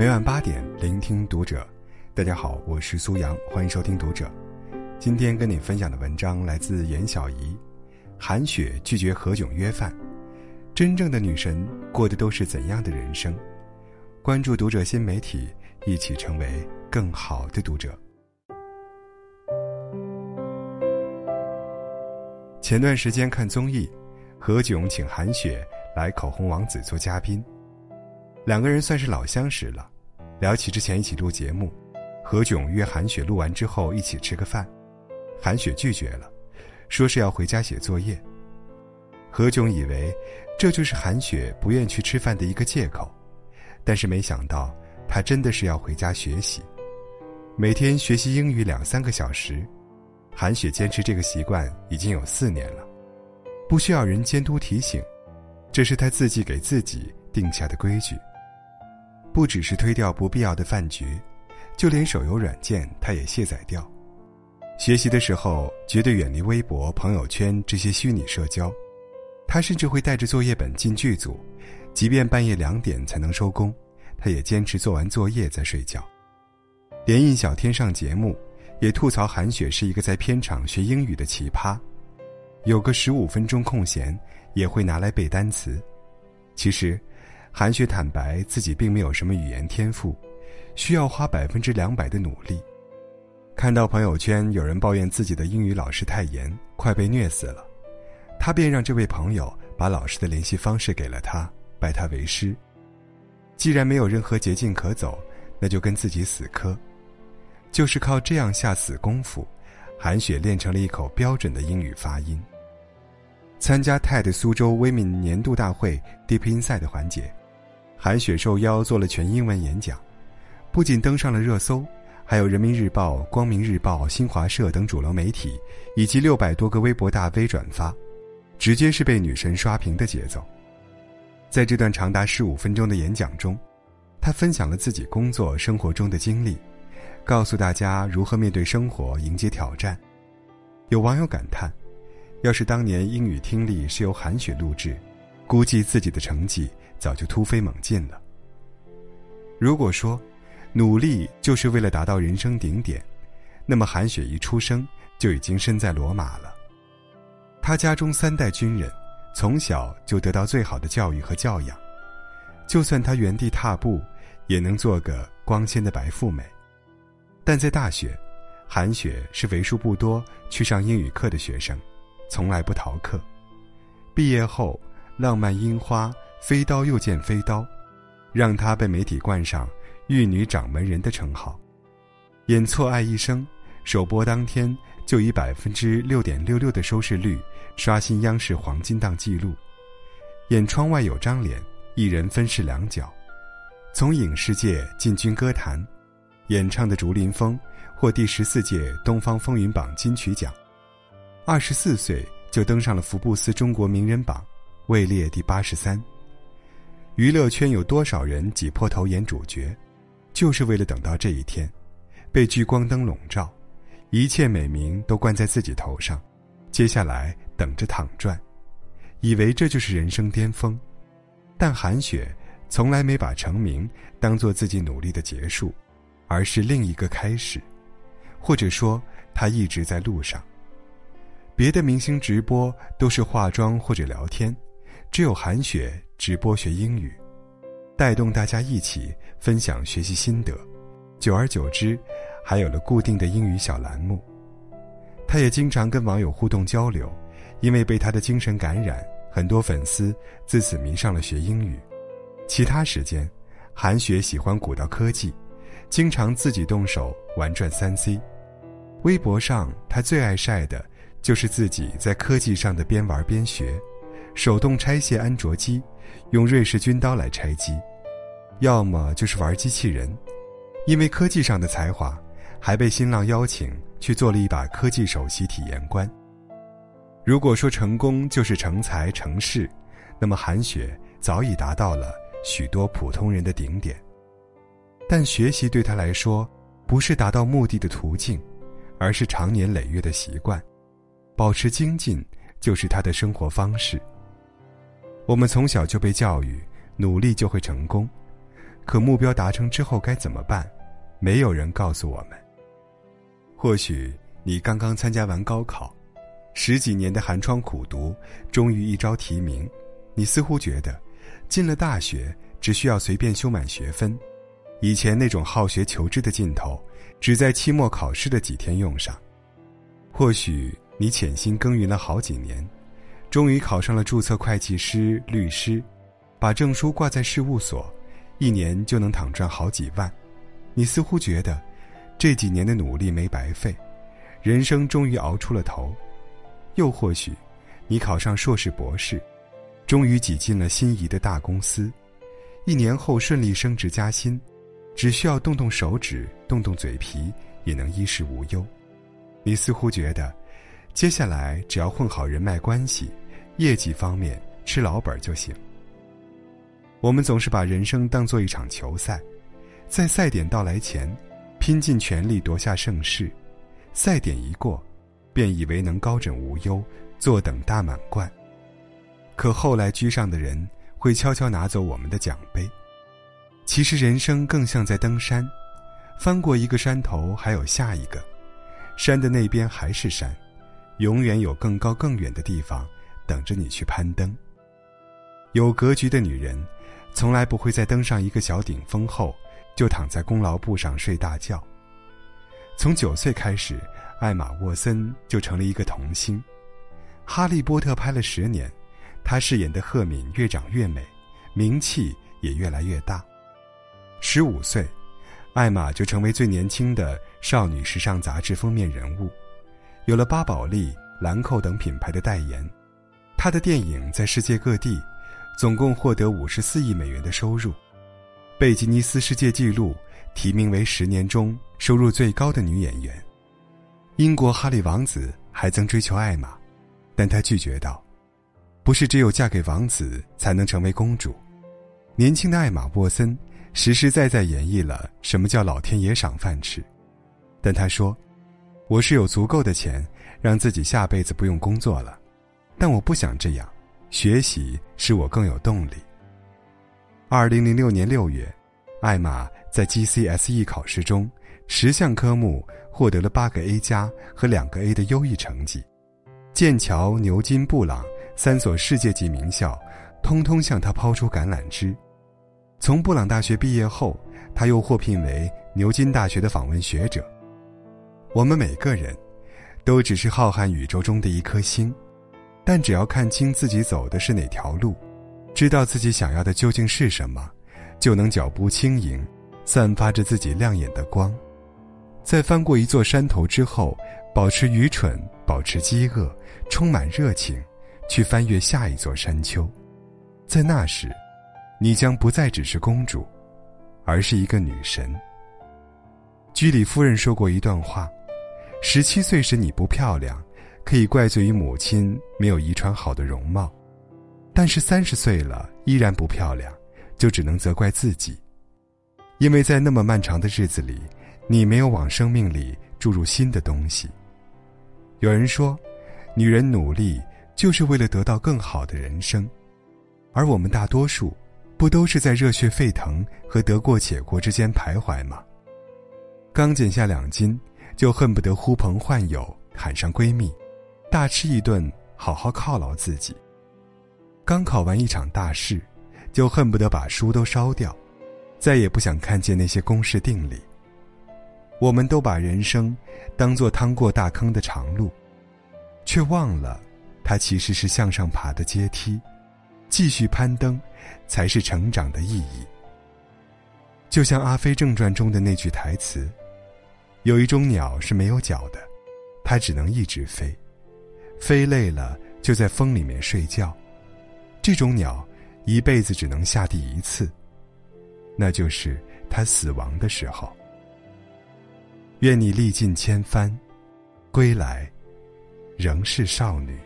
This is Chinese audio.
每晚八点，聆听读者。大家好，我是苏阳，欢迎收听读者。今天跟你分享的文章来自严小怡。韩雪拒绝何炅约饭，真正的女神过的都是怎样的人生？关注读者新媒体，一起成为更好的读者。前段时间看综艺，何炅请韩雪来口红王子做嘉宾，两个人算是老相识了。聊起之前一起录节目，何炅约韩雪录完之后一起吃个饭，韩雪拒绝了，说是要回家写作业。何炅以为这就是韩雪不愿去吃饭的一个借口，但是没想到她真的是要回家学习，每天学习英语两三个小时。韩雪坚持这个习惯已经有四年了，不需要人监督提醒，这是她自己给自己定下的规矩。不只是推掉不必要的饭局，就连手游软件他也卸载掉。学习的时候绝对远离微博、朋友圈这些虚拟社交。他甚至会带着作业本进剧组，即便半夜两点才能收工，他也坚持做完作业再睡觉。连印小天上节目，也吐槽韩雪是一个在片场学英语的奇葩，有个十五分钟空闲也会拿来背单词。其实。韩雪坦白自己并没有什么语言天赋，需要花百分之两百的努力。看到朋友圈有人抱怨自己的英语老师太严，快被虐死了，他便让这位朋友把老师的联系方式给了他，拜他为师。既然没有任何捷径可走，那就跟自己死磕。就是靠这样下死功夫，韩雪练成了一口标准的英语发音。参加 TED 苏州 women 年度大会 Deep Inside 的环节。韩雪受邀做了全英文演讲，不仅登上了热搜，还有人民日报、光明日报、新华社等主流媒体以及六百多个微博大 V 转发，直接是被女神刷屏的节奏。在这段长达十五分钟的演讲中，她分享了自己工作生活中的经历，告诉大家如何面对生活、迎接挑战。有网友感叹：“要是当年英语听力是由韩雪录制，估计自己的成绩。”早就突飞猛进了。如果说，努力就是为了达到人生顶点，那么韩雪一出生就已经身在罗马了。他家中三代军人，从小就得到最好的教育和教养，就算他原地踏步，也能做个光鲜的白富美。但在大学，韩雪是为数不多去上英语课的学生，从来不逃课。毕业后，浪漫樱花。飞刀又见飞刀，让她被媒体冠上“玉女掌门人”的称号。演《错爱一生》首播当天就以百分之六点六六的收视率刷新央视黄金档纪录。演《窗外有张脸》，一人分饰两角，从影视界进军歌坛，演唱的《竹林风》获第十四届东方风云榜金曲奖。二十四岁就登上了福布斯中国名人榜，位列第八十三。娱乐圈有多少人挤破头演主角，就是为了等到这一天，被聚光灯笼罩，一切美名都冠在自己头上，接下来等着躺赚，以为这就是人生巅峰。但韩雪从来没把成名当做自己努力的结束，而是另一个开始，或者说她一直在路上。别的明星直播都是化妆或者聊天，只有韩雪。直播学英语，带动大家一起分享学习心得，久而久之，还有了固定的英语小栏目。他也经常跟网友互动交流，因为被他的精神感染，很多粉丝自此迷上了学英语。其他时间，韩雪喜欢古道科技，经常自己动手玩转三 C。微博上，他最爱晒的就是自己在科技上的边玩边学。手动拆卸安卓机，用瑞士军刀来拆机，要么就是玩机器人。因为科技上的才华，还被新浪邀请去做了一把科技首席体验官。如果说成功就是成才成事，那么韩雪早已达到了许多普通人的顶点。但学习对他来说，不是达到目的的途径，而是长年累月的习惯，保持精进就是他的生活方式。我们从小就被教育，努力就会成功，可目标达成之后该怎么办？没有人告诉我们。或许你刚刚参加完高考，十几年的寒窗苦读，终于一朝提名，你似乎觉得，进了大学只需要随便修满学分，以前那种好学求知的劲头，只在期末考试的几天用上。或许你潜心耕耘了好几年，终于考上了注册会计师、律师，把证书挂在事务所。一年就能躺赚好几万，你似乎觉得这几年的努力没白费，人生终于熬出了头。又或许，你考上硕士博士，终于挤进了心仪的大公司，一年后顺利升职加薪，只需要动动手指、动动嘴皮，也能衣食无忧。你似乎觉得，接下来只要混好人脉关系，业绩方面吃老本就行。我们总是把人生当做一场球赛，在赛点到来前，拼尽全力夺下盛世，赛点一过，便以为能高枕无忧，坐等大满贯。可后来居上的人会悄悄拿走我们的奖杯。其实人生更像在登山，翻过一个山头，还有下一个，山的那边还是山，永远有更高更远的地方等着你去攀登。有格局的女人。从来不会在登上一个小顶峰后，就躺在功劳簿上睡大觉。从九岁开始，艾玛沃森就成了一个童星。《哈利波特》拍了十年，她饰演的赫敏越长越美，名气也越来越大。十五岁，艾玛就成为最年轻的少女时尚杂志封面人物，有了巴宝莉、兰蔻等品牌的代言。她的电影在世界各地。总共获得五十四亿美元的收入，被吉尼斯世界纪录提名为十年中收入最高的女演员。英国哈利王子还曾追求艾玛，但他拒绝道：“不是只有嫁给王子才能成为公主。”年轻的艾玛沃森实实在在演绎了什么叫老天爷赏饭吃，但他说：“我是有足够的钱让自己下辈子不用工作了，但我不想这样。”学习使我更有动力。二零零六年六月，艾玛在 GCSE 考试中，十项科目获得了八个 A 加和两个 A 的优异成绩。剑桥、牛津、布朗三所世界级名校，通通向他抛出橄榄枝。从布朗大学毕业后，他又获聘为牛津大学的访问学者。我们每个人，都只是浩瀚宇宙中的一颗星。但只要看清自己走的是哪条路，知道自己想要的究竟是什么，就能脚步轻盈，散发着自己亮眼的光。在翻过一座山头之后，保持愚蠢，保持饥饿，充满热情，去翻越下一座山丘。在那时，你将不再只是公主，而是一个女神。居里夫人说过一段话：十七岁时你不漂亮。可以怪罪于母亲没有遗传好的容貌，但是三十岁了依然不漂亮，就只能责怪自己，因为在那么漫长的日子里，你没有往生命里注入新的东西。有人说，女人努力就是为了得到更好的人生，而我们大多数，不都是在热血沸腾和得过且过之间徘徊吗？刚减下两斤，就恨不得呼朋唤友喊上闺蜜。大吃一顿，好好犒劳自己。刚考完一场大试，就恨不得把书都烧掉，再也不想看见那些公式定理。我们都把人生当作趟过大坑的长路，却忘了，它其实是向上爬的阶梯，继续攀登，才是成长的意义。就像《阿飞正传》中的那句台词：“有一种鸟是没有脚的，它只能一直飞。”飞累了，就在风里面睡觉。这种鸟，一辈子只能下地一次，那就是它死亡的时候。愿你历尽千帆，归来仍是少女。